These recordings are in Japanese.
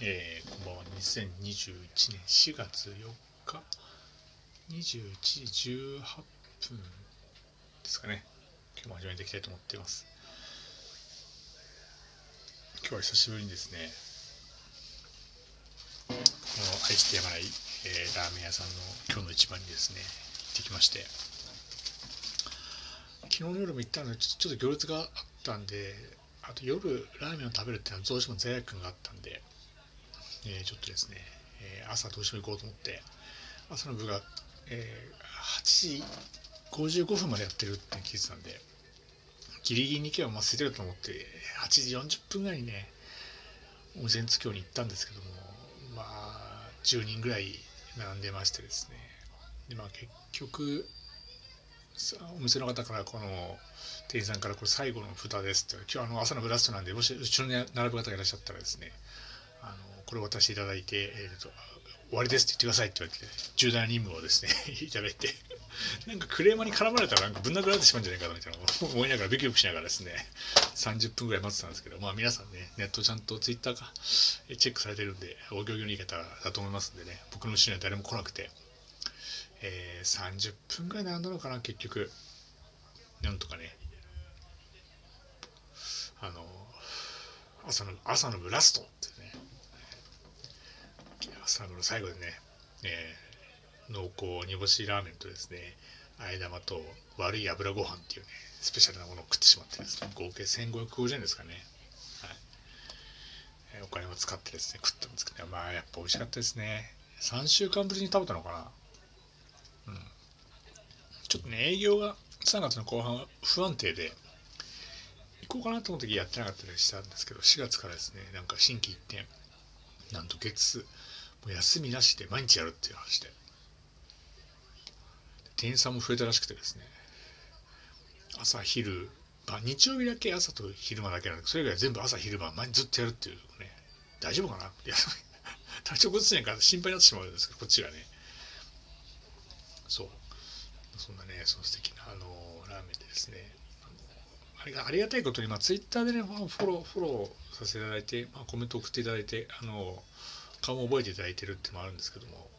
えー、こんばんは。2021年4月4日、21時18分ですかね。今日も始めていきたいと思っています。今日は久しぶりにですね、この愛してやまない、えー、ラーメン屋さんの今日の一番にですね、行ってきまして、昨日の夜も行ったので、ちょっと行列があったんで、あと夜ラーメンを食べるっていうのはどうしても罪悪感があったんで、えー、ちょっとですね、えー、朝どうしても行こうと思って、朝の部が、えー、8時55分までやってるって聞いてたんで、ギリギリに行けばまあ空いてると思って、8時40分ぐらいにね、温泉津京に行ったんですけども、まあ、10人ぐらい並んでましてですね、で、まあ結局、お店の方からこの店員さんからこれ最後の蓋ですって今日あの朝のブラストなんでもし後ろに並ぶ方がいらっしゃったらですねあのこれを渡していただいて、えーと、終わりですって言ってくださいって言われて、重大な任務をですね いただいて、なんかクレーマーに絡まれたらなんかぶん殴られてしまうんじゃないかみたいな思いながらビクビクしながらですね、30分ぐらい待ってたんですけど、まあ皆さんね、ネットちゃんとツイッターかチェックされてるんで、お行儀のいい方だと思いますんでね、僕の後ろには誰も来なくて、えー、30分ぐらい並んだのかな、結局。なんとかね、あの、朝の、朝の部ラストって最後の最後でね、えー、濃厚煮干しラーメンとですね、あえ玉と悪い油ご飯っていうね、スペシャルなものを食ってしまってですね、合計1550円ですかね。はいえー、お金を使ってですね、食ったんですけど、ね、まあやっぱ美味しかったですね。3週間ぶりに食べたのかな。うん。ちょっとね、営業が3月の後半は不安定で、行こうかなと思った時やってなかったりしたんですけど、4月からですね、なんか新規一点、なんと月、もう休みなしで毎日やるっていう話で。店員さんも増えたらしくてですね。朝昼晩日曜日だけ朝と昼間だけなんでそれ以外全部朝昼晩毎日ずっとやるっていうね大丈夫かな？いや 体調崩すねんから心配になってしまうんですけどこっちがね。そう。そんなねその素敵なあのラーメンでですね。あれがありがたいことに、まあ、ツイッターでね、フォロー、フォローさせていただいて、まあ、コメント送っていただいて、あの、顔も覚えていただいてるってもあるんですけども、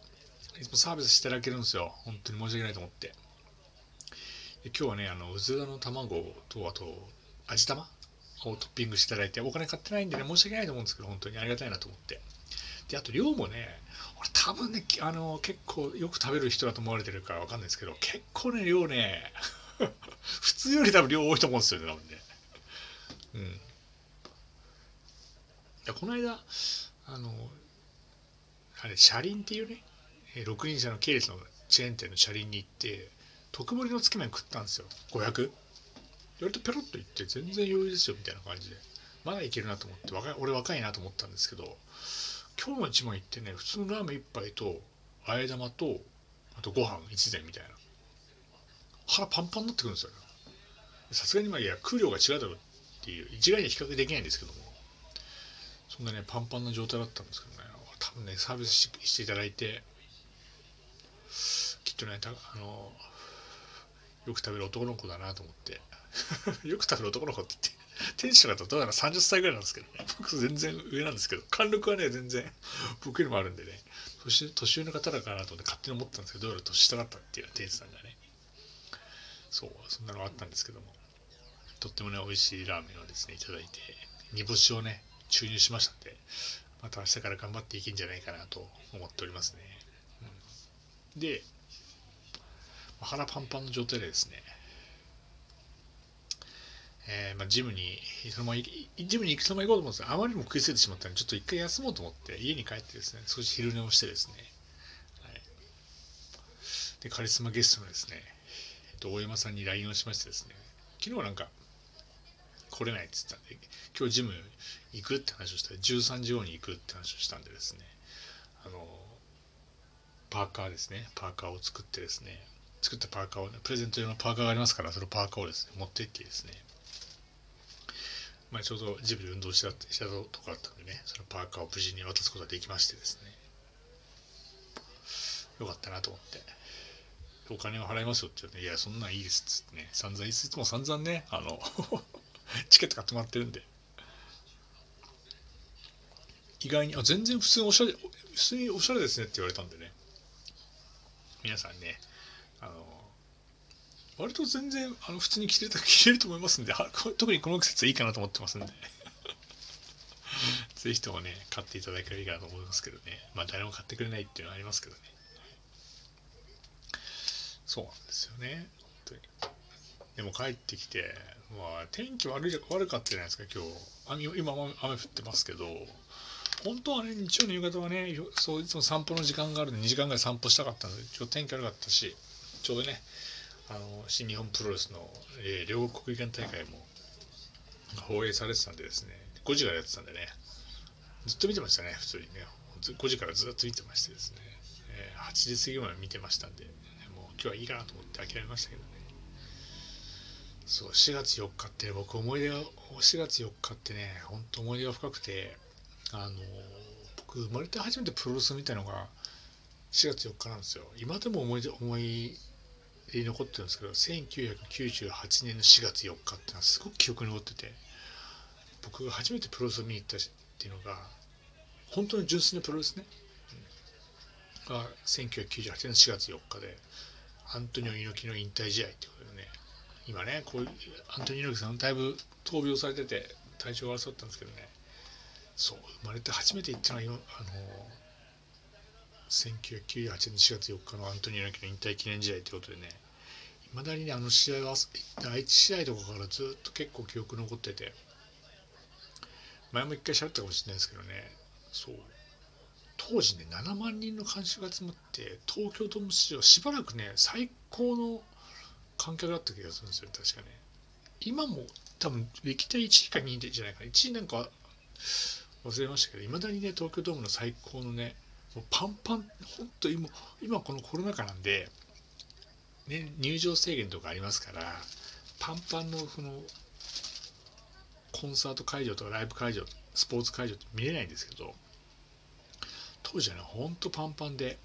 いつもサービスしていただけるんですよ。本当に申し訳ないと思って。で今日はね、あの、うずらの卵と、あと、味玉をトッピングしていただいて、お金買ってないんでね、申し訳ないと思うんですけど、本当にありがたいなと思って。で、あと量もね、俺多分ね、あの、結構よく食べる人だと思われてるからわかんないですけど、結構ね、量ね、普通より多分量多いと思うんですよね、多分ね。うん。いや、この間、あの、あれ車輪っていうね六輪車の系列のチェーン店の車輪に行って特盛りのつけ麺食ったんですよ。500割とペロッといって全然余裕ですよみたいな感じで。まだいけるなと思って若い俺若いなと思ったんですけど今日の一番行ってね普通のラーメン1杯とあえ玉とあとご飯1膳みたいな。腹パンパンになってくるんですよさすがにまあいや空量が違うだろうっていう一概には比較できないんですけども。そんなねパンパンな状態だったんですけどね。ねサービスしていただいてきっとねあのよく食べる男の子だなと思って。よく食べる男の子って言って店主の方どうやら30歳ぐらいなんですけどね。僕全然上なんですけど貫禄はね全然僕よりもあるんでね。年年上の方だからなと思って勝手に思ったんですけどどうやら年下だったっていう店主さんがね。そうそんなのがあったんですけども。とってもね美味しいラーメンをですねいただいて煮干しをね注入しましたんでまた明日から頑張っていけんじゃないかなと思っておりますね。うん、で、腹パンパンの状態でですね、えー、まあ、ジムにそのままジムに行くそのまま行こうと思うんですがあまりにも食いついてしまったのでちょっと一回休もうと思って家に帰ってですね少し昼寝をしてですね、はい、でカリスマゲストのですね、えっと、大山さんに LINE をしましてですね昨日なんか来れないって言ったんで今日ジム行くって話をしたら13時後に行くって話をしたんでですねあのパーカーですねパーカーを作ってですね作ったパーカーを、ね、プレゼント用のパーカーがありますからそのパーカーをですね持って行ってですねまあ、ちょうどジムで運動したしたとこだったんでねそのパーカーを無事に渡すことができましてですねよかったなと思ってお金を払いますよって言うて、いや、そんなんいいですっつってね、散々、いつも散々ね、あの チケット買ってもらってるんで、意外に、あ、全然普通におしゃれ、普通におしゃれですねって言われたんでね。皆さんね、あの、割と全然、あの、普通に着れた、着れると思いますんで、特にこの季節いいかなと思ってますんで。ぜひともね、買っていただければいいかなと思いますけどね。まあ、誰も買ってくれないっていうのはありますけどね。そうなんですよね。本当に。でも帰ってきて、まあ、天気悪い悪かったじゃないですか、今日。今、雨降ってますけど、本当はね、日曜の夕方はね、そういつも散歩の時間があるんで、2時間ぐらい散歩したかったので、ちょっと天気悪かったし、ちょうどね、あの新日本プロレスの、えー、両国国技館大会も放映されてたんでですね、5時からやってたんでね、ずっと見てましたね、普通にね。5時からずっと見てましてですね、えー、8時過ぎまで見てましたんで、もう今日はいいかなと思って諦めましたけどね。そう、4月4日って、僕思い出が、4月4日ってね、本当思い出が深くて、あの、僕生まれて初めてプロレス見たのが4月4日なんですよ。今でも思い出、思い出に残ってるんですけど、1998年の4月4日ってのはすごく記憶に残ってて、僕が初めてプロレスを見に行ったっていうのが本当に純粋なプロレスね、うん、が1998年の4月4日でアントニオ猪木の引退試合ってことでね今ねこうアントニオ猪木さんだいぶ闘病されてて体調が悪そうだったんですけどね。そう生まれて初めて行ったのはあの1998年4月4日のアントニオ猪木の引退記念試合ということでね。いまだにねあの試合は第1試合とかからずっと結構記憶残ってて。前も一回喋ったかもしれないですけどね。そう。当時ね7万人の観衆が集まって東京ドーム史上しばらくね最高の観客だった気がするんですよ確かね。今も多分歴代1位か2位じゃないかな。1位なんか忘れましたけどいまだにね東京ドームの最高のねもうパンパン本当今今このコロナ禍なんでね入場制限とかありますからパンパンのそのコンサート会場とかライブ会場スポーツ会場って見れないんですけど当時はねほんとパンパンで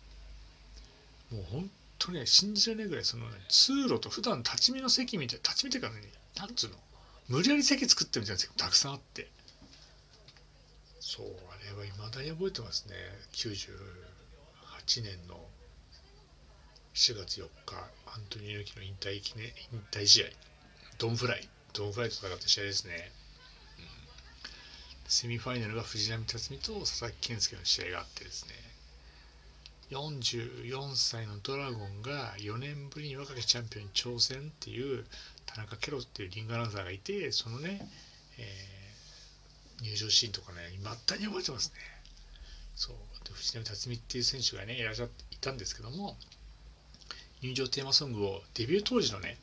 もう本当にね信じられないぐらいそのね通路と普段立ち見の席みたい立ち見てからねなんつうの？無理やり席作ってるみたいな席もたくさんあって。そうあれはいまだに覚えてますね。98年の4月4日アントニオ猪木の引退記念引退試合。ドンフライ。ドンフライと戦った試合ですね。セミファイナルが藤波辰巳と佐々木健介の試合があってですね。44歳のドラゴンが4年ぶりに若きチャンピオンに挑戦っていう田中ケロっていうリングアナウンサーがいてそのね、えー、入場シーンとかねまったに覚えてますね。そう。で藤波辰巳っていう選手がねいらっしゃっていたんですけども入場テーマソングをデビュー当時のね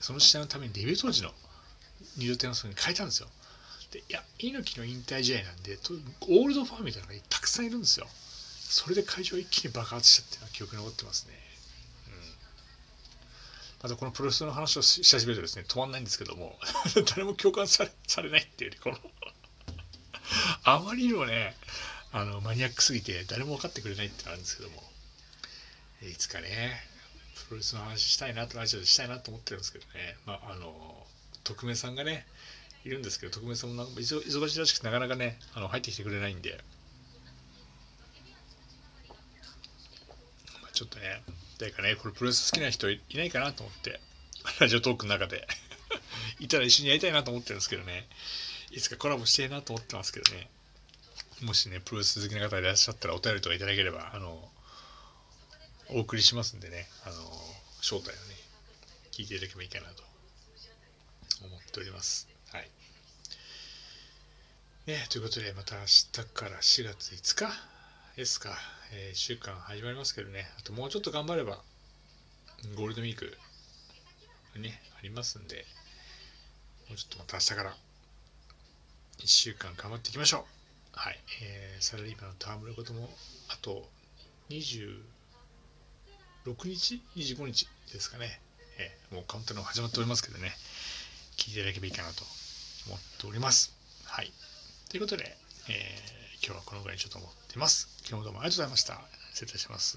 その試合のためにデビュー当時の入場テーマソングに変えたんですよ。でいや猪木の引退試合なんでオールドファンみたいなのがたくさんいるんですよ。それで会場一気に爆発したって記憶に残ってますね、うん、またこのプロレスの話をし始めるとですね止まんないんですけども 誰も共感されされないっていうこの あまりにもねあのマニアックすぎて誰も分かってくれないってあるんですけどもいつかねプロレスの話したいなとラジオでしたいなと思ってるんですけどねまああの匿名さんがねいるんですけど、徳明さんもなんか忙しいらしくてなかなかね、あの入ってきてくれないんで、まあ、ちょっとね、誰かね、これプロレス好きな人いないかなと思って、ラジオトークの中で。いたら一緒にやりたいなと思ってるんですけどね、いつかコラボしてえなと思ってますけどね、もしね、プロレス好きな方いらっしゃったらお便りとかいただければ、あの、お送りしますんでね、あの、正体をね、聞いていただければいいかなと。思っております。はい。ね、ということで、また明日から4月5日ですか、えー、1週間始まりますけどね、あともうちょっと頑張れば、ゴールデンウィーク、ね、ありますんで、もうちょっとまた明日から1週間頑張っていきましょう。はい。えー、サラリーマンの戯れことも、あと26日 ?25 日ですかね。えー、もうカウントダウン始まっておりますけどね、聞いていただければいいかなと思っております。はい。ということで、えー、今日はこのぐらいにしようと思ってます。今日もどうもありがとうございました。失礼いたします。